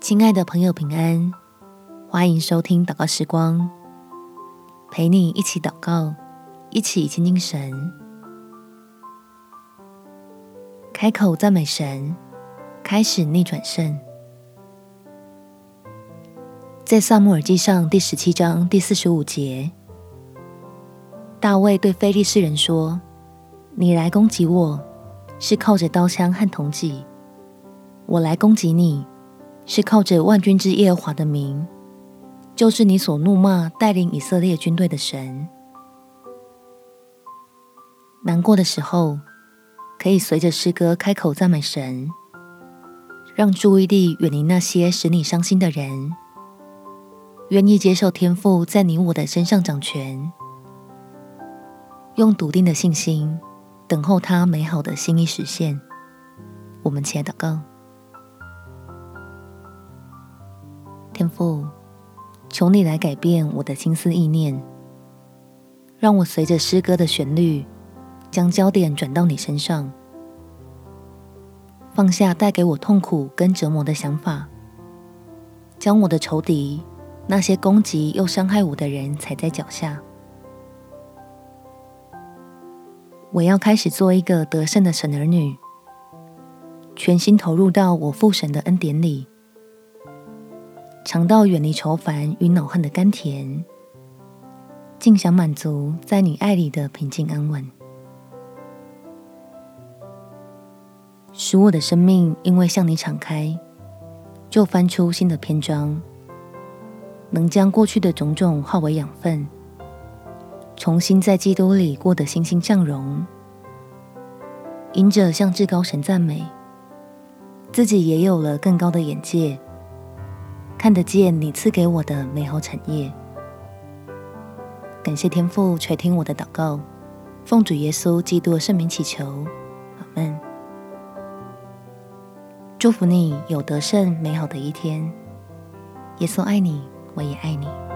亲爱的朋友，平安！欢迎收听祷告时光，陪你一起祷告，一起亲近神，开口赞美神，开始逆转胜。在撒母耳记上第十七章第四十五节，大卫对非利士人说：“你来攻击我，是靠着刀枪和铜戟。”我来攻击你，是靠着万军之耶和华的名，就是你所怒骂带领以色列军队的神。难过的时候，可以随着诗歌开口赞美神，让注意力远离那些使你伤心的人，愿意接受天父在你我的身上掌权，用笃定的信心等候他美好的心意实现。我们且祷告。天父，求你来改变我的心思意念，让我随着诗歌的旋律，将焦点转到你身上，放下带给我痛苦跟折磨的想法，将我的仇敌，那些攻击又伤害我的人踩在脚下。我要开始做一个得胜的神儿女，全心投入到我父神的恩典里。尝到远离愁烦与恼恨的甘甜，尽享满足在你爱里的平静安稳，使我的生命因为向你敞开，就翻出新的篇章，能将过去的种种化为养分，重新在基督里过得欣欣向荣，因着向至高神赞美，自己也有了更高的眼界。看得见你赐给我的美好产业，感谢天父垂听我的祷告，奉主耶稣基督的圣名祈求，阿门。祝福你有得胜美好的一天，耶稣爱你，我也爱你。